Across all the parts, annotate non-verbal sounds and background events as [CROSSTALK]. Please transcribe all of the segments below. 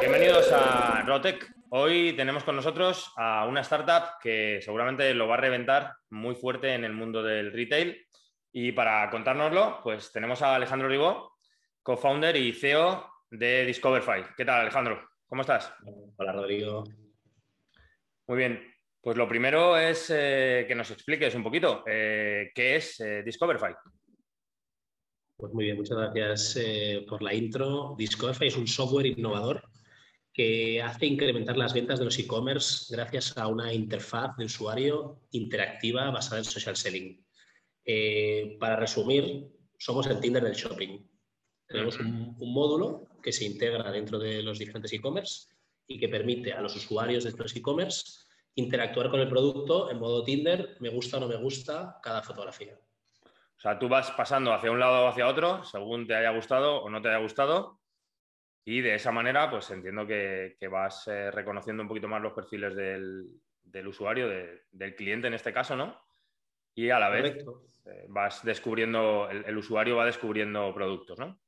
Bienvenidos a Rotec. Hoy tenemos con nosotros a una startup que seguramente lo va a reventar muy fuerte en el mundo del retail. Y para contárnoslo, pues tenemos a Alejandro Ribó, co-founder y CEO de Discoverify. ¿Qué tal, Alejandro? ¿Cómo estás? Hola, Rodrigo. Muy bien. Pues lo primero es eh, que nos expliques un poquito eh, qué es eh, Discoverify. Pues muy bien, muchas gracias eh, por la intro. Discoverify es un software innovador que hace incrementar las ventas de los e-commerce gracias a una interfaz de usuario interactiva basada en social selling. Eh, para resumir, somos el Tinder del shopping. Tenemos un, un módulo que se integra dentro de los diferentes e-commerce y que permite a los usuarios de estos e-commerce interactuar con el producto en modo Tinder, me gusta o no me gusta cada fotografía. O sea, tú vas pasando hacia un lado o hacia otro, según te haya gustado o no te haya gustado, y de esa manera, pues entiendo que, que vas eh, reconociendo un poquito más los perfiles del, del usuario, de, del cliente en este caso, ¿no? Y a la vez eh, vas descubriendo, el, el, usuario va descubriendo productos, ¿no?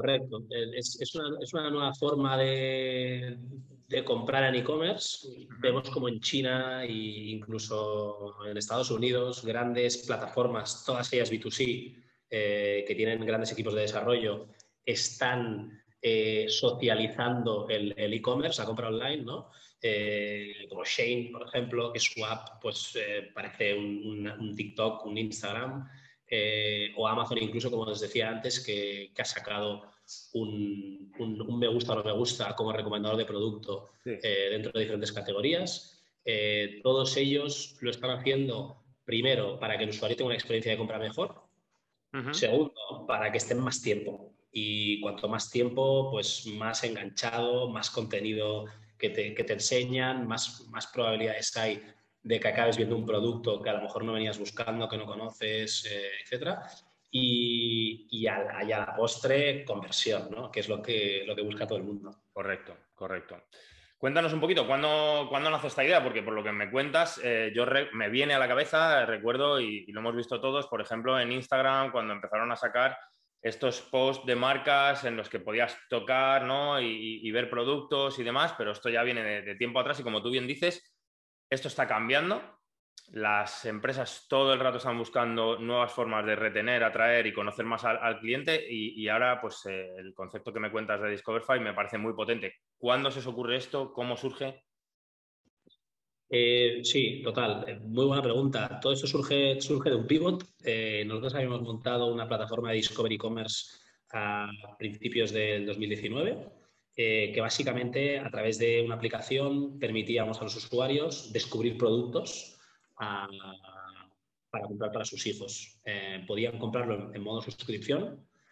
Correcto. Es, es, una, es una, nueva forma de, de comprar en e-commerce. Vemos como en China e incluso en Estados Unidos grandes plataformas, todas ellas B2C, eh, que tienen grandes equipos de desarrollo, están eh, socializando el e-commerce, la compra online, ¿no? Eh, como Shane, por ejemplo, que su app pues, parece un, un, un, TikTok, un Instagram, eh, o Amazon incluso, como les decía antes, que, que ha sacado un, un, me gusta o no me gusta como recomendador de producto sí. Eh, dentro de diferentes categorías. Eh, todos ellos lo están haciendo, primero, para que el usuario tenga una experiencia de compra mejor. Uh -huh. Segundo, para que estén más tiempo. Y cuanto más tiempo, pues más enganchado, más contenido que te, que te enseñan, más, más probabilidades hay de que acabes viendo un producto que a lo mejor no venías buscando, que no conoces, eh, etcétera. Y, y, a, la, postre, conversión, ¿no? que es lo que, lo que busca todo el mundo. Correcto, correcto. Cuéntanos un poquito, ¿cuándo, ¿cuándo nace esta idea? Porque por lo que me cuentas, eh, yo me viene a la cabeza, recuerdo, y, lo hemos visto todos, por ejemplo, en Instagram, cuando empezaron a sacar estos posts de marcas en los que podías tocar ¿no? y, ver productos y demás, pero esto ya viene de tiempo atrás y como tú bien dices, esto está cambiando. Las empresas todo el rato están buscando nuevas formas de retener, atraer y conocer más al, cliente y, ahora pues eh, el concepto que me cuentas de Discoverify me parece muy potente. ¿Cuándo se os ocurre esto? ¿Cómo surge? Eh, sí, total. Eh, muy buena pregunta. Todo esto surge, surge de un pivot. Nosotros habíamos montado una plataforma de Discovery Commerce a principios del 2019 eh, que básicamente a través de una aplicación permitíamos a los usuarios descubrir productos a, para comprar para sus hijos. Eh, podían comprarlo en, en modo suscripción,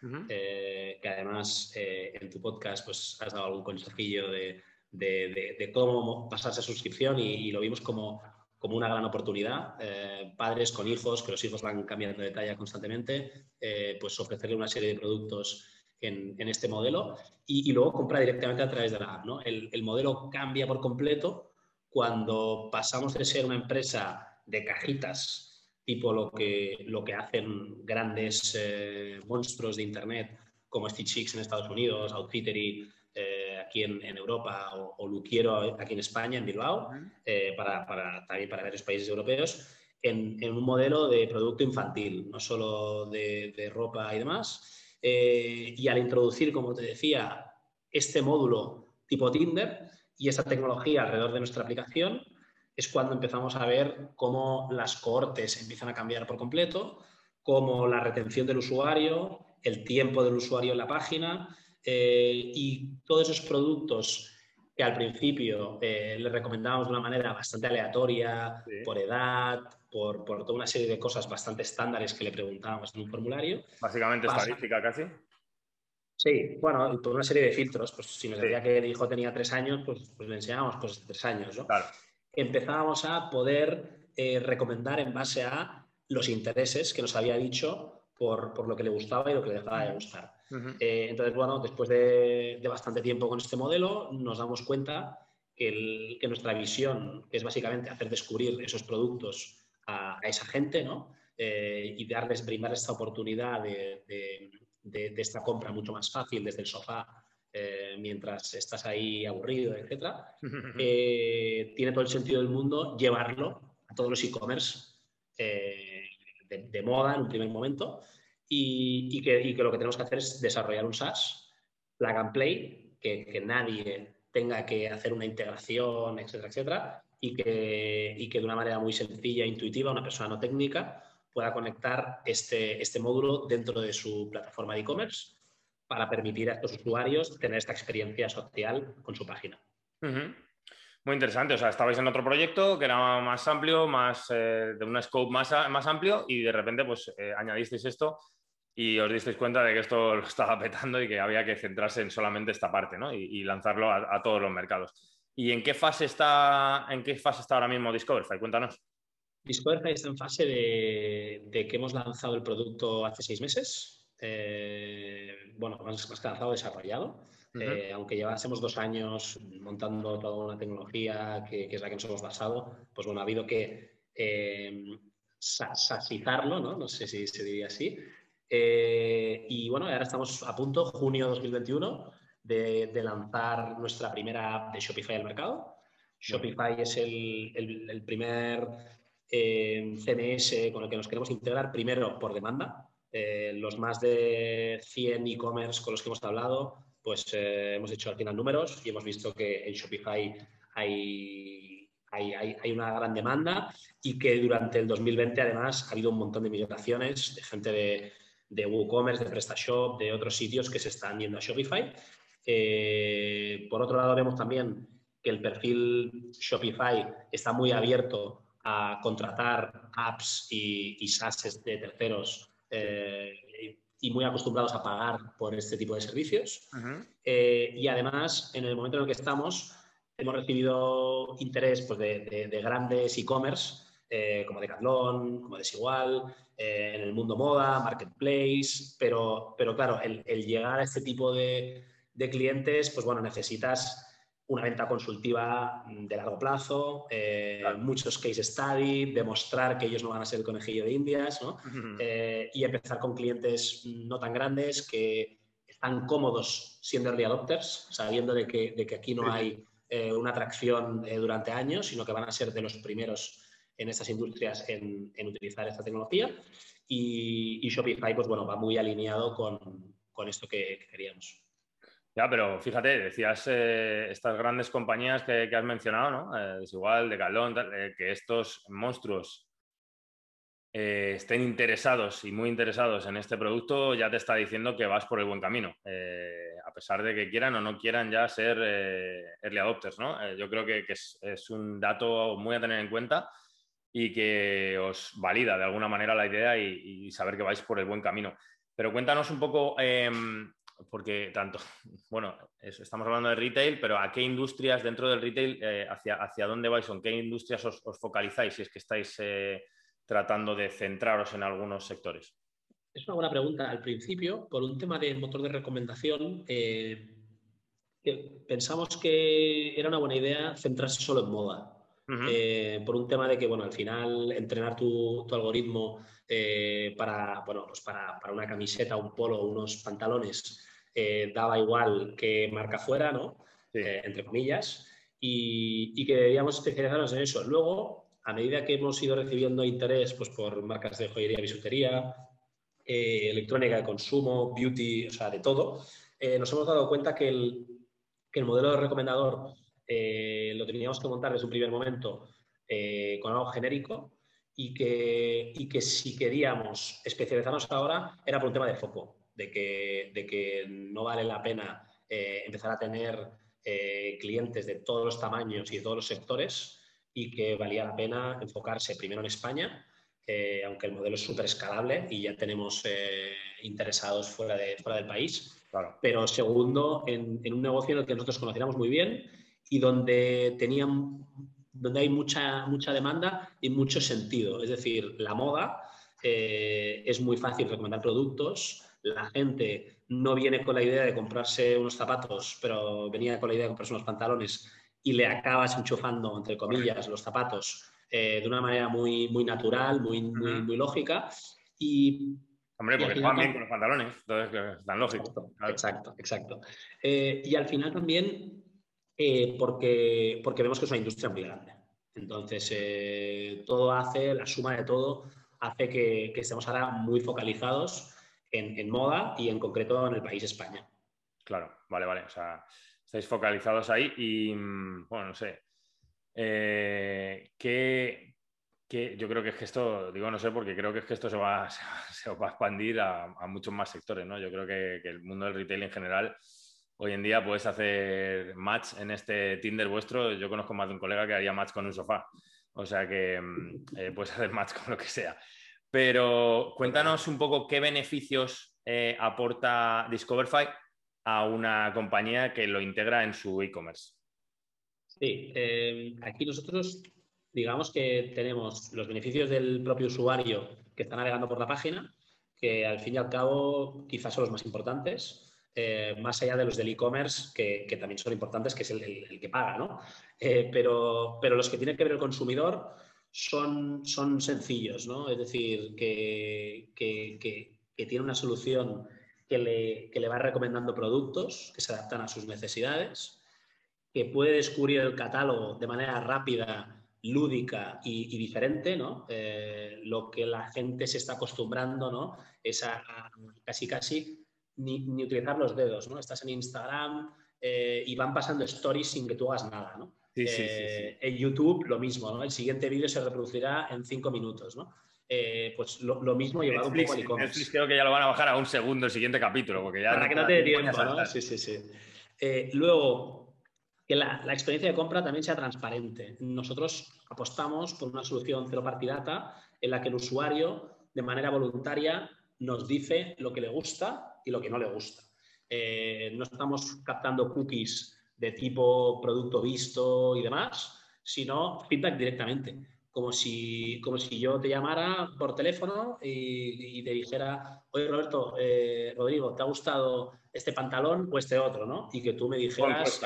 uh -huh. eh, que además en tu podcast pues, has dado algún consejillo de, de, de, de cómo pasarse a suscripción y, y, lo vimos como, como una gran oportunidad. Eh, padres con hijos, que los hijos van cambiando de talla constantemente, eh, pues ofrecerle una serie de productos en, en este modelo y, y, luego compra directamente a través de la app. ¿no? El, el, modelo cambia por completo cuando pasamos de ser una empresa de cajitas, tipo lo que, lo que hacen grandes eh, monstruos de Internet como Stitch en Estados Unidos, Outfittery eh, aquí en, en, Europa o, o, Luquiero aquí en España, en Bilbao, eh, para, para, también para varios países europeos, en, en, un modelo de producto infantil, no solo de, de ropa y demás, eh, y al introducir, como te decía, este módulo tipo Tinder y esa tecnología alrededor de nuestra aplicación, es cuando empezamos a ver cómo las cohortes empiezan a cambiar por completo, cómo la retención del usuario, el tiempo del usuario en la página eh, y todos esos productos que al principio eh, le recomendábamos de una manera bastante aleatoria, sí. por edad, por, por, toda una serie de cosas bastante estándares que le preguntábamos en un formulario. Básicamente pasa... estadística casi. Sí, bueno, por una serie de filtros. Pues si nos decía que el hijo tenía tres años, pues, pues le enseñábamos tres años, ¿no? Claro. Empezábamos a poder eh, recomendar en base a los intereses que nos había dicho por, por, lo que le gustaba y lo que le dejaba de gustar. Uh -huh. eh, entonces, bueno, después de, de, bastante tiempo con este modelo, nos damos cuenta que, el, que nuestra visión, que es básicamente hacer descubrir esos productos a, a esa gente, ¿no? Eh, y darles, brindarles esta oportunidad de, de, de, esta compra mucho más fácil desde el sofá eh, mientras estás ahí aburrido, etc., [LAUGHS] eh, tiene todo el sentido del mundo llevarlo a todos los e-commerce de, moda en un primer momento y, que, lo que tenemos que hacer es desarrollar un SaaS, plug and play, que, nadie tenga que hacer una integración, etcétera, etcétera, y que, y que de una manera muy sencilla e intuitiva, una persona no técnica pueda conectar este, este módulo dentro de su plataforma de e-commerce para permitir a estos usuarios tener esta experiencia social con su página. Muy interesante. O sea, estabais en otro proyecto que era más amplio, más eh, de un scope más, más, amplio y de repente pues eh, añadisteis esto y os disteis cuenta de que esto lo estaba petando y que había que centrarse en solamente esta parte ¿no? y, lanzarlo a, todos los mercados. ¿Y en qué fase está, en qué fase está ahora mismo Discoverify? Cuéntanos. Discoverify está en fase de, que hemos lanzado el producto hace seis meses. Eh, bueno, más, más que lanzado, desarrollado. Eh, aunque llevásemos dos años montando toda una tecnología que, es la que nos hemos basado, pues bueno, ha habido que eh, sasizarlo, ¿no? No sé si se diría así. Eh, y bueno, ahora estamos a punto, junio 2021, de, de, lanzar nuestra primera app de Shopify al mercado. Shopify es el, el, primer CMS con el que nos queremos integrar, primero por demanda. los más de 100 e-commerce con los que hemos hablado pues eh, hemos hecho al final números y hemos visto que en Shopify hay, hay, una gran demanda y que durante el 2020 además ha habido un montón de migraciones de gente de, de WooCommerce, de PrestaShop, de otros sitios que se están yendo a Shopify. Eh, por otro lado, vemos también que el perfil Shopify está muy abierto a contratar apps y, y SaaS de terceros eh, y muy acostumbrados a pagar por este tipo de servicios. Eh, y además, en el momento en el que estamos, hemos recibido interés pues, de, grandes e-commerce, eh, como Decathlon, como Desigual, eh, en el mundo moda, marketplace, pero, pero claro, el, el llegar a este tipo de, de, clientes, pues bueno, necesitas una venta consultiva de largo plazo, eh, muchos case study, demostrar que ellos no van a ser el conejillo de indias, ¿no? Eh, y empezar con clientes no tan grandes que están cómodos siendo early adopters, sabiendo de que, de que aquí no hay una atracción durante años, sino que van a ser de los primeros en estas industrias en, en utilizar esta tecnología. Y, y, Shopify, pues bueno, va muy alineado con, con esto que, que queríamos. Ya, pero fíjate, decías eh, estas grandes compañías que, has mencionado, ¿no? Eh, es igual, de Calón, eh, que estos monstruos estén interesados y muy interesados en este producto, ya te está diciendo que vas por el buen camino, a pesar de que quieran o no quieran ya ser early adopters, ¿no? yo creo que, es, un dato muy a tener en cuenta y que os valida de alguna manera la idea y, saber que vais por el buen camino. Pero cuéntanos un poco em, porque tanto, [LAUGHS] bueno, estamos hablando de retail, pero ¿a qué industrias dentro del retail, eh, hacia, hacia dónde vais o en qué industrias os, focalizáis si es que estáis eh, tratando de centraros en algunos sectores? Es una buena pregunta. Al principio, por un tema de motor de recomendación, eh, pensamos que era una buena idea centrarse solo en moda. Por un tema de que, bueno, al final entrenar tu, algoritmo para, bueno, pues para, para, una camiseta, un polo, unos pantalones, eh, daba igual que marca fuera, ¿no? Eh, entre comillas, y, que debíamos especializarnos en eso. Luego, a medida que hemos ido recibiendo interés pues, por marcas de joyería, bisutería, eh, electrónica de consumo, beauty, o sea, de todo, nos hemos dado cuenta que el, que el modelo de recomendador lo teníamos que montar desde un primer momento con algo genérico y que, y que si queríamos especializarnos ahora era por un tema de foco de que, de que no vale la pena eh, empezar a tener eh, clientes de todos los tamaños y de todos los sectores y que valía la pena enfocarse primero en España, eh, aunque el modelo es súper escalable y ya tenemos interesados fuera, de, fuera del país. Pero segundo, en, en, un negocio en el que nosotros conociéramos muy bien y donde tenían donde hay mucha, mucha demanda y mucho sentido. Es decir, la moda es muy fácil recomendar productos, la gente no viene con la idea de comprarse unos zapatos, pero venía con la idea de comprarse unos pantalones y le acabas enchufando, entre comillas, los zapatos eh, de una manera muy, muy natural, muy, muy, muy lógica. Y, Hombre, porque bien con los pantalones, entonces es tan lógico. Exacto, exacto. Eh, y al final también eh, porque, porque vemos que es una industria muy grande. Entonces, eh, todo hace, la suma de todo, hace que, estemos ahora muy focalizados en, moda y en concreto en el país España. Claro, vale, vale. O sea, estáis focalizados ahí y, mm, bueno, no sé. Eh, ¿qué, yo creo que es que esto, digo no sé, porque creo que es que esto se va, [LAUGHS] se va a expandir a, muchos más sectores, ¿no? Yo creo que, el mundo del retail en general, hoy en día puedes hacer match en este Tinder vuestro. Yo conozco más de un colega que haría match con un sofá. O sea que mm, eh, puedes [LAUGHS] hacer match con lo que sea. Pero cuéntanos un poco qué beneficios eh, aporta Discoverify a una compañía que lo integra en su e-commerce. Sí, eh, aquí nosotros digamos que tenemos los beneficios del propio usuario que está navegando por la página, que al fin y al cabo quizás son los más importantes, eh, más allá de los del e-commerce, que, también son importantes, que es el, que paga, ¿no? Eh, pero, pero, los que tienen que ver el consumidor son, son sencillos, ¿no? Es decir, que, que, tiene una solución que le, que le va recomendando productos que se adaptan a sus necesidades, que puede descubrir el catálogo de manera rápida lúdica y, diferente, ¿no? Eh, lo que la gente se está acostumbrando, ¿no? Es a, casi casi ni, utilizar los dedos, ¿no? Estás en Instagram eh, y van pasando stories sin que tú hagas nada, ¿no? Sí, sí, sí, eh, en YouTube lo mismo, ¿no? El siguiente vídeo se reproducirá en cinco minutos, ¿no? pues lo, mismo llevado un poco al e-commerce. creo que ya lo van a bajar a un segundo el siguiente capítulo, porque ya... Para que no te dé tiempo, ¿no? Sí, sí, sí. luego, que la, experiencia de compra también sea transparente. Nosotros apostamos por una solución cero party data en la que el usuario, de manera voluntaria, nos dice lo que le gusta y lo que no le gusta. Eh, no estamos captando cookies de tipo producto visto y demás, sino feedback directamente. Como si, como si yo te llamara por teléfono y, te dijera, oye Roberto, eh, Rodrigo, ¿te ha gustado este pantalón o este otro, ¿no? Y que tú me dijeras,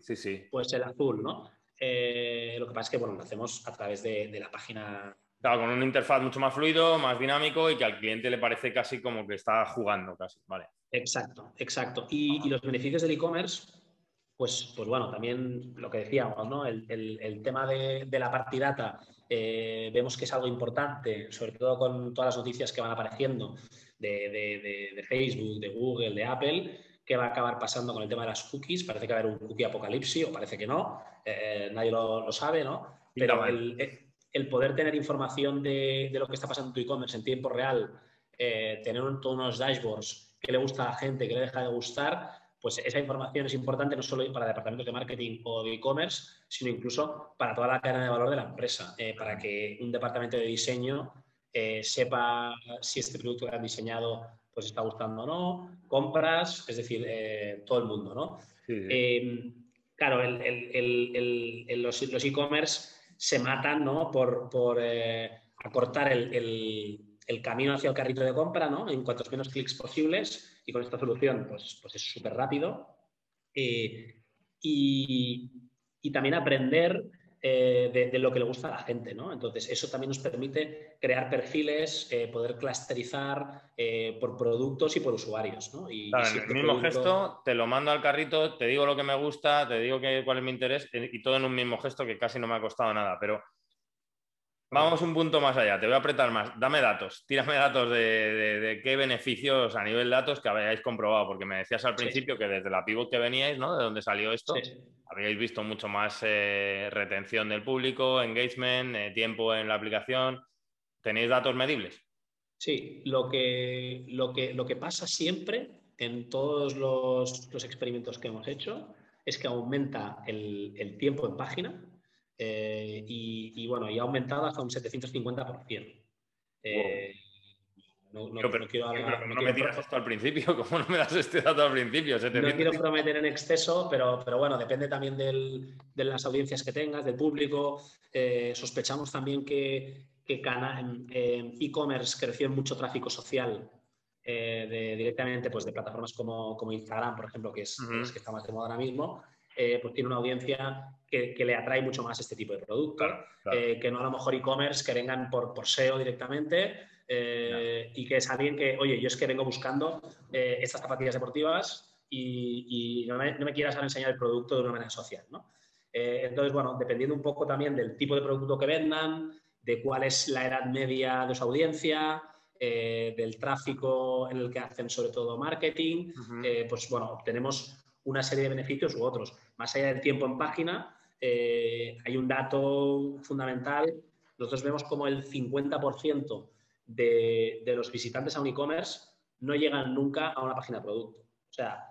sí, sí. pues el azul, ¿no? Eh, lo que pasa es que, bueno, lo hacemos a través de, la página. Claro, con una interfaz mucho más fluido, más dinámico y que al cliente le parece casi como que está jugando casi, ¿vale? Exacto, exacto. Y, los beneficios del e-commerce, pues, pues bueno, también lo que decíamos, ¿no? El, tema de, la partidata eh, vemos que es algo importante, sobre todo con todas las noticias que van apareciendo de, Facebook, de Google, de Apple, qué va a acabar pasando con el tema de las cookies. Parece que va a haber un cookie apocalipsis o parece que no, eh, nadie lo, sabe, ¿no? Pero el, poder tener información de, lo que está pasando en tu e-commerce en tiempo real, eh, tener todos unos dashboards que le gusta a la gente, que le deja de gustar, pues esa información es importante no solo para departamentos de marketing o de e-commerce, sino incluso para toda la cadena de valor de la empresa, eh, para que un departamento de diseño eh, sepa si este producto que han diseñado pues está gustando o no, compras, es decir, todo el mundo, ¿no? Claro, los e-commerce se matan, ¿no? Por, acortar el, camino hacia el carrito de compra, ¿no? En cuantos menos clics posibles y con esta solución, pues, pues es súper rápido. y, y también aprender eh, de, lo que le gusta a la gente, ¿no? Entonces, eso también nos permite crear perfiles, eh, poder clusterizar eh, por productos y por usuarios, ¿no? Y, el mismo gesto, te lo mando al carrito, te digo lo que me gusta, te digo que, cuál es mi interés y todo en un mismo gesto que casi no me ha costado nada, pero Vamos un punto más allá, te voy a apretar más. Dame datos, tírame datos de, qué beneficios a nivel datos que habéis comprobado, porque me decías al principio que desde la pivot que veníais, ¿no? De donde salió esto, habíais visto mucho más eh, retención del público, engagement, eh, tiempo en la aplicación. ¿Tenéis datos medibles? Sí, lo que, lo que, lo que pasa siempre en todos los, experimentos que hemos hecho es que aumenta el tiempo en página eh, y, bueno, y ha aumentado hasta un 750%. Eh, no, no, pero, quiero no, me tiras esto al principio, [LAUGHS] ¿cómo no me das este dato al principio? No quiero prometer en exceso, pero, pero bueno, depende también del, de las audiencias que tengas, del público. Eh, sospechamos también que, que e-commerce creció mucho tráfico social de, directamente pues, de plataformas como, como Instagram, por ejemplo, que es, es que está más de moda ahora mismo. Eh, pues tiene una audiencia que, le atrae mucho más este tipo de producto, eh, que no a lo mejor e-commerce que vengan por, por SEO directamente, eh, y que es alguien que, oye, yo es que vengo buscando estas zapatillas deportivas y, no, me, no, quieras enseñar el producto de una manera social, ¿no? Entonces, bueno, dependiendo un poco también del tipo de producto que vendan, de cuál es la edad media de su audiencia, del tráfico en el que hacen sobre todo marketing, pues bueno, obtenemos una serie de beneficios u otros. Más allá del tiempo en página, hay un dato fundamental. Nosotros vemos como el 50% de, los visitantes a un e-commerce no llegan nunca a una página de producto. O sea,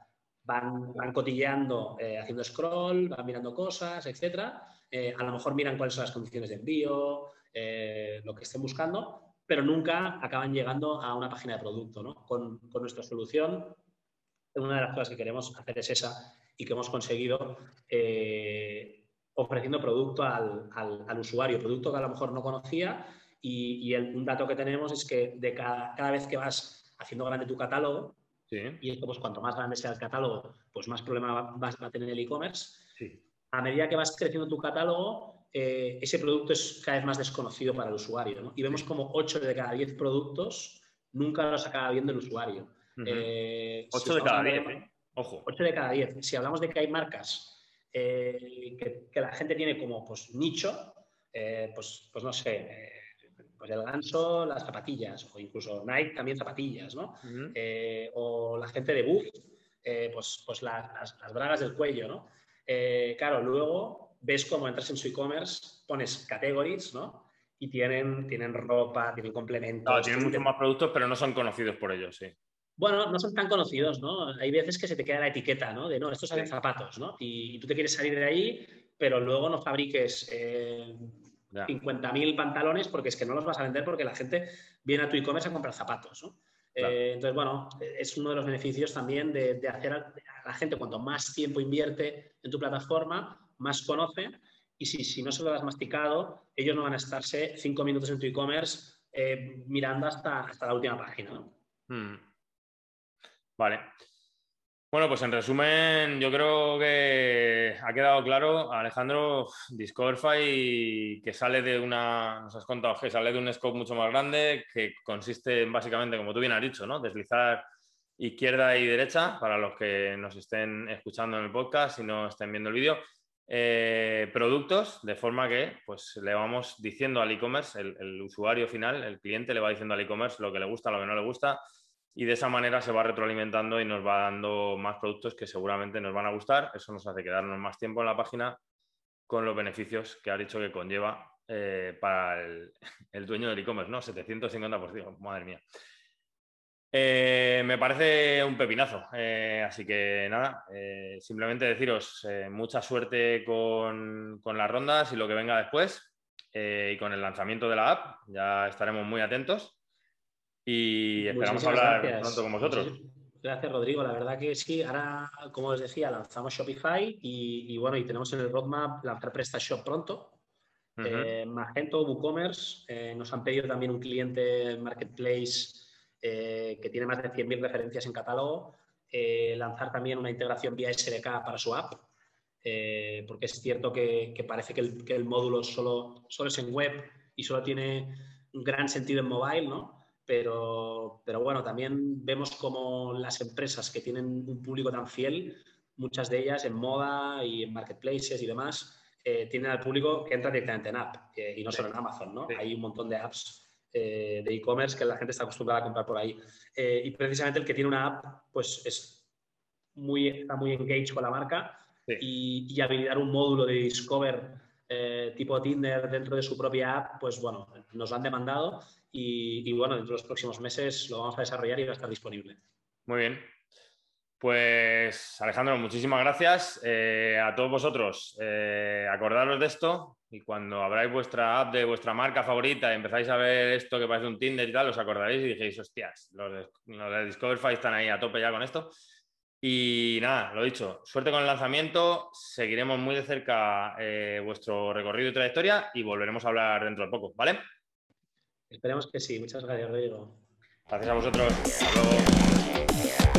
van, van cotilleando, eh, haciendo scroll, van mirando cosas, etc. Eh, a lo mejor miran cuáles son las condiciones de envío, eh, lo que estén buscando, pero nunca acaban llegando a una página de producto. ¿no? Con, con, nuestra solución, una de las cosas que queremos hacer es esa y que hemos conseguido ofreciendo producto al, al, al usuario, producto que a lo mejor no conocía y, un dato que tenemos es que de cada, cada, vez que vas haciendo grande tu catálogo, y esto pues cuanto más grande sea el catálogo, pues más problema vas a tener el e-commerce. A medida que vas creciendo tu catálogo, eh, ese producto es cada vez más desconocido para el usuario. Y vemos como 8 de cada 10 productos nunca los acaba viendo el usuario. 8 eh, de cada 10, ¿eh? Ojo. 8 de cada 10. Si hablamos de que hay marcas que, que, la gente tiene como pues, nicho, pues, pues no sé, pues el ganso, las zapatillas, o incluso Nike también zapatillas, ¿no? Eh, o la gente de Buff, eh, pues, pues las, bragas del cuello, ¿no? Eh, claro, luego ves cómo entras en su e-commerce, pones categories, ¿no? Y tienen, tienen ropa, tienen complementos. tienen muchos más productos, pero no son conocidos por ellos, sí. Bueno, no son tan conocidos, ¿no? Hay veces que se te queda la etiqueta, ¿no? De no, estos salen zapatos, ¿no? Y, tú te quieres salir de ahí, pero luego no fabriques 50.000 pantalones porque es que no los vas a vender porque la gente viene a tu e-commerce a comprar zapatos. Eh, entonces, bueno, es uno de los beneficios también de, hacer a, la gente, cuanto más tiempo invierte en tu plataforma, más conoce. Y si, si no se lo has masticado, ellos no van a estarse cinco minutos en tu e-commerce eh, mirando hasta, hasta la última página. Hmm. Vale. Bueno, pues en resumen, yo creo que ha quedado claro, Alejandro, Discoverify que sale de una, nos has contado que sale de un scope mucho más grande, que consiste en básicamente, como tú bien has dicho, ¿no? Deslizar izquierda y derecha para los que nos estén escuchando en el podcast y no estén viendo el vídeo. Eh, productos, de forma que pues, le vamos diciendo al e-commerce, el usuario final, el cliente le va diciendo al e-commerce lo que le gusta, lo que no le gusta y de esa manera se va retroalimentando y nos va dando más productos que seguramente nos van a gustar. Eso nos hace quedarnos más tiempo en la página con los beneficios que ha dicho que conlleva eh, para el, [LAUGHS] dueño del e-commerce, ¿no? 750%, madre mía. Eh, me parece un pepinazo, eh, así que nada, simplemente deciros mucha suerte con, con, las rondas y lo que venga después y con el lanzamiento de la app, ya estaremos muy atentos y esperamos hablar pronto con vosotros. Gracias, Rodrigo. La verdad que sí, ahora, como os decía, lanzamos Shopify y, bueno, y tenemos en el roadmap lanzar PrestaShop pronto. Eh, Magento, WooCommerce, eh, nos han pedido también un cliente Marketplace eh, que tiene más de 100.000 referencias en catálogo, lanzar también una integración vía SDK para su app, porque es cierto que, parece que el, que el, módulo solo, solo es en web y solo tiene un gran sentido en mobile, ¿no? Pero, pero bueno, también vemos como las empresas que tienen un público tan fiel, muchas de ellas en moda y en marketplaces y demás, eh, tienen al público que entra directamente en app eh, y no solo en Amazon, ¿no? Hay un montón de apps eh, de e-commerce que la gente está acostumbrada a comprar por ahí. y precisamente el que tiene una app, pues es muy, está muy engaged con la marca y, y, habilitar un módulo de Discover tipo Tinder dentro de su propia app, pues bueno, nos lo han demandado y, bueno, dentro de los próximos meses lo vamos a desarrollar y va a estar disponible. Muy bien. Pues Alejandro, muchísimas gracias. Eh, a todos vosotros, eh, acordaros de esto y cuando abráis vuestra app de vuestra marca favorita y empezáis a ver esto que parece un Tinder y tal, os acordaréis y dijéis, hostias, los de, los de Discoverify están ahí a tope ya con esto. Y nada, lo dicho, suerte con el lanzamiento, seguiremos muy de cerca eh, vuestro recorrido y trayectoria y volveremos a hablar dentro de poco, ¿vale? Esperemos que sí. Muchas gracias, Rodrigo. Gracias a vosotros. Hasta luego.